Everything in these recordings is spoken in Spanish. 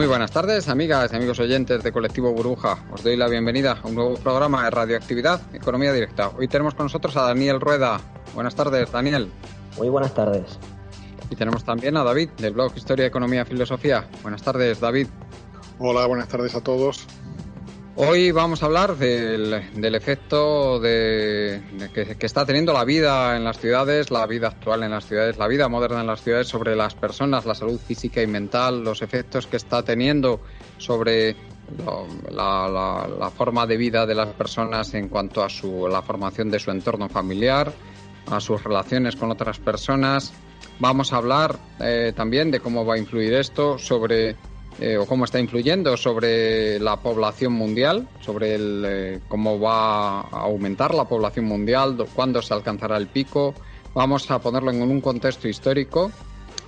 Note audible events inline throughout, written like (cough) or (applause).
Muy buenas tardes, amigas y amigos oyentes de Colectivo Burbuja. Os doy la bienvenida a un nuevo programa de Radioactividad, Economía Directa. Hoy tenemos con nosotros a Daniel Rueda. Buenas tardes, Daniel. Muy buenas tardes. Y tenemos también a David, del blog Historia, Economía, Filosofía. Buenas tardes, David. Hola, buenas tardes a todos. Hoy vamos a hablar del, efecto que, está teniendo la vida en las ciudades, la vida actual en las ciudades, la vida moderna en las ciudades sobre las personas, la salud física y mental, los efectos que está teniendo sobre la, forma de vida de las personas en cuanto a la formación de su entorno familiar, a sus relaciones con otras personas. Vamos a hablar eh, también de cómo va a influir esto sobre eh, o cómo está influyendo sobre la población mundial, sobre eh, cómo va a aumentar la población mundial, cuándo se alcanzará el pico. Vamos a ponerlo en un contexto histórico.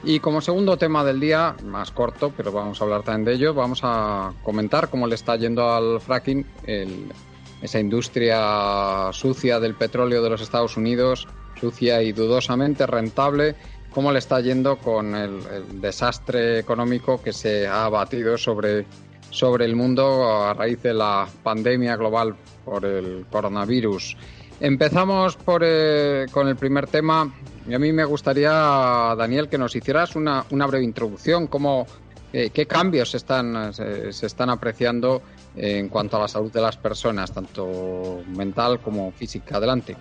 Y como segundo tema del día, más corto, pero vamos a hablar también de ello, vamos a comentar cómo le está yendo al fracking, esa industria sucia del petróleo de los Estados Unidos, sucia y dudosamente rentable, cómo le está yendo con el, el, desastre económico que se ha abatido sobre, sobre el mundo a raíz de la pandemia global por el coronavirus. Empezamos por, eh, con el primer tema y a mí me gustaría, Daniel, que nos hicieras una, una breve introducción, cómo, eh, qué cambios están, se, se están apreciando en cuanto a la salud de las personas, tanto mental como física. Adelante.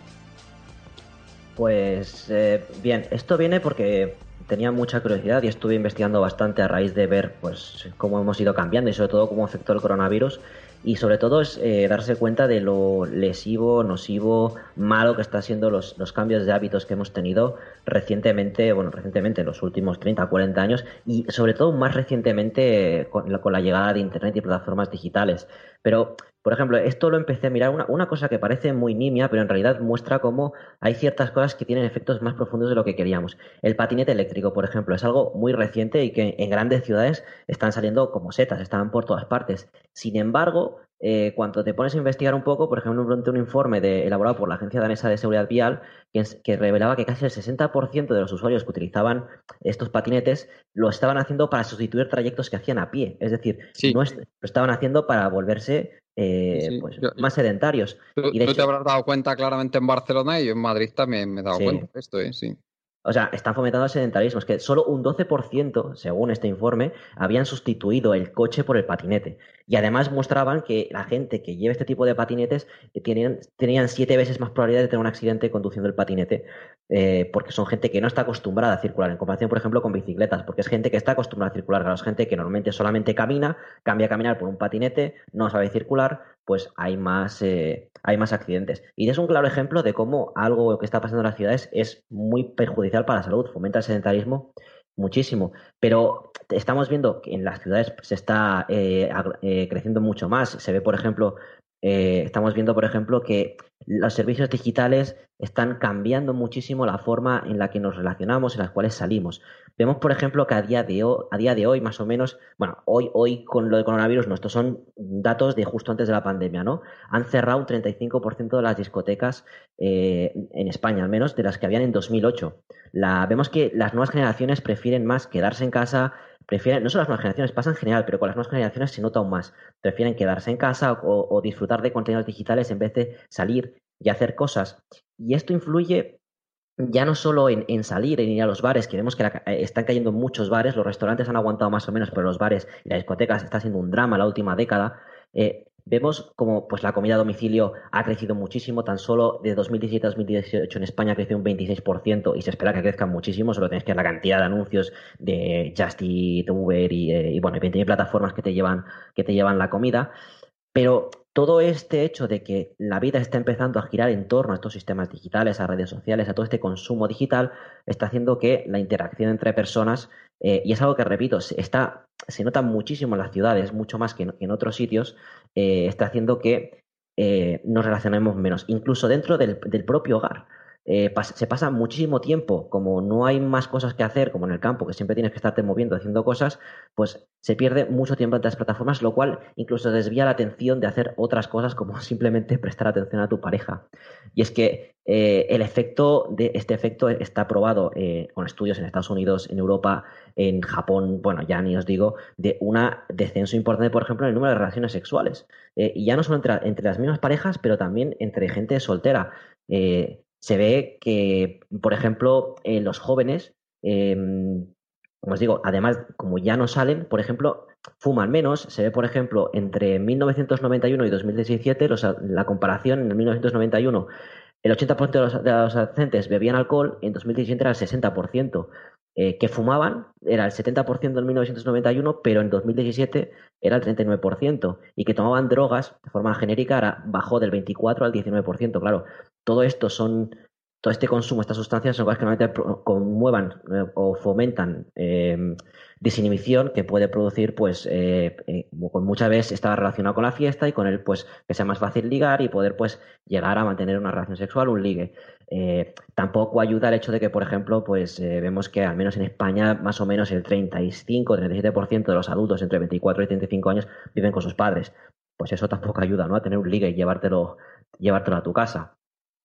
Pues eh, bien, esto viene porque tenía mucha curiosidad y estuve investigando bastante a raíz de ver pues cómo hemos ido cambiando y sobre todo cómo afectó el coronavirus y sobre todo es eh, darse cuenta de lo lesivo, nocivo, malo que están siendo los, los, cambios de hábitos que hemos tenido recientemente, bueno, recientemente en los últimos 30, 40 años y sobre todo más recientemente con con la llegada de Internet y plataformas digitales. Pero por ejemplo, esto lo empecé a mirar, una, una, cosa que parece muy nimia, pero en realidad muestra cómo hay ciertas cosas que tienen efectos más profundos de lo que queríamos. El patinete eléctrico, por ejemplo, es algo muy reciente y que en grandes ciudades están saliendo como setas, están por todas partes. Sin embargo, eh, cuando te pones a investigar un poco, por ejemplo, un informe de, elaborado por la Agencia Danesa de Seguridad Vial, que, que, revelaba que casi el 60% de los usuarios que utilizaban estos patinetes lo estaban haciendo para sustituir trayectos que hacían a pie. Es decir, sí. no es, lo estaban haciendo para volverse eh, sí, pues, yo, más sedentarios. Tú, y de tú hecho, te habrás dado cuenta claramente en Barcelona y yo en Madrid también me he dado sí. cuenta de esto, ¿eh? sí. O sea, están fomentando el sedentarismo. Es que solo un 12%, según este informe, habían sustituido el coche por el patinete. Y además mostraban que la gente que lleva este tipo de patinetes tenían, tenían siete veces más probabilidad de tener un accidente conduciendo el patinete, eh, porque son gente que no está acostumbrada a circular, en comparación, por ejemplo, con bicicletas, porque es gente que está acostumbrada a circular. Claro, es gente que normalmente solamente camina, cambia a caminar por un patinete, no sabe circular, pues hay más, eh, hay más accidentes. Y es un claro ejemplo de cómo algo que está pasando en las ciudades es muy perjudicial para la salud, fomenta el sedentarismo muchísimo. Pero estamos viendo que en las ciudades se está eh, eh, creciendo mucho más. Se ve, por ejemplo, eh, estamos viendo, por ejemplo, que los servicios digitales están cambiando muchísimo la forma en la que nos relacionamos, en las cuales salimos. Vemos, por ejemplo, que a día de hoy, a día de hoy más o menos, bueno, hoy, hoy con lo de coronavirus, no, estos son datos de justo antes de la pandemia, ¿no? Han cerrado un 35% de las discotecas eh, en España, al menos de las que habían en 2008. La, vemos que las nuevas generaciones prefieren más quedarse en casa, prefieren, no solo las nuevas generaciones, pasa en general, pero con las nuevas generaciones se nota aún más. Prefieren quedarse en casa o, disfrutar de contenidos digitales en vez de salir y hacer cosas. Y esto influye ya no solo en, salir, en ir a los bares, que vemos que eh, están cayendo muchos bares, los restaurantes han aguantado más o menos, pero los bares y las discotecas está siendo un drama la última década. Eh, Vemos como pues, la comida a domicilio ha crecido muchísimo, tan solo de 2017 a 2018 en España ha crecido un 26% y se espera que crezca muchísimo, solo tenéis que ver la cantidad de anuncios de Just Eat, Uber y, eh, y bueno, 20 plataformas que te llevan, que te llevan la comida. Pero todo este hecho de que la vida está empezando a girar en torno a estos sistemas digitales, a redes sociales, a todo este consumo digital, está haciendo que la interacción entre personas, eh, y es algo que repito, está, se nota muchísimo en las ciudades, mucho más que en, otros sitios, eh, está haciendo que eh, nos relacionemos menos, incluso dentro del propio hogar. Eh, se pasa muchísimo tiempo, como no hay más cosas que hacer, como en el campo, que siempre tienes que estarte moviendo, haciendo cosas, pues se pierde mucho tiempo entre las plataformas, lo cual incluso desvía la atención de hacer otras cosas como (laughs) simplemente prestar atención a tu pareja. Y es que eh, el efecto de este efecto está probado eh, con estudios en Estados Unidos, en Europa, en Japón, bueno, ya ni os digo, de un descenso importante, por ejemplo, en el número de relaciones sexuales. y ya no solo entre, entre, las mismas parejas, pero también entre gente soltera se ve que, por ejemplo, en los jóvenes, em, como os digo, además, como ya no salen, por ejemplo, fuman menos. Se ve, por ejemplo, entre 1991 y 2017, la comparación en el 1991, el 80% de los, de los adolescentes bebían alcohol, en 2017 era el 60%. Eh, que fumaban era el 70% en 1991, pero en 2017 era el 39%, y que tomaban drogas de forma genérica bajó del 24 al 19%. Claro, todo esto son, todo este consumo, estas sustancias son cosas que normalmente conmuevan eh, o fomentan eh, desinhibición que puede producir, pues, eh, eh muchas veces está relacionado con la fiesta y con el, pues, que sea más fácil ligar y poder, pues, llegar a mantener una relación sexual, un ligue. Eh, tampoco ayuda el hecho de que, por ejemplo, pues vemos que al menos en España más o menos el 35-37% de los adultos entre 24 y 35 años viven con sus padres. Pues eso tampoco ayuda, ¿no? A tener un ligue y llevártelo, llevártelo a tu casa.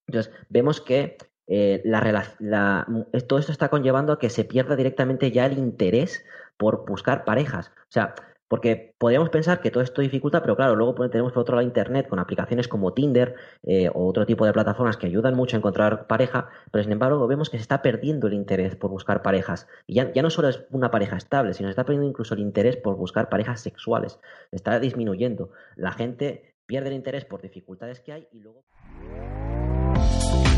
Entonces, vemos que eh, la, todo esto está conllevando a que se pierda directamente ya el interés por buscar parejas. O sea, porque podríamos pensar que todo esto dificulta, pero claro, luego tenemos por otro lado Internet con aplicaciones como Tinder eh, o otro tipo de plataformas que ayudan mucho a encontrar pareja, pero sin embargo vemos que se está perdiendo el interés por buscar parejas. Y ya, ya no solo es una pareja estable, sino se está perdiendo incluso el interés por buscar parejas sexuales. Está disminuyendo. La gente pierde el interés por dificultades que hay y luego...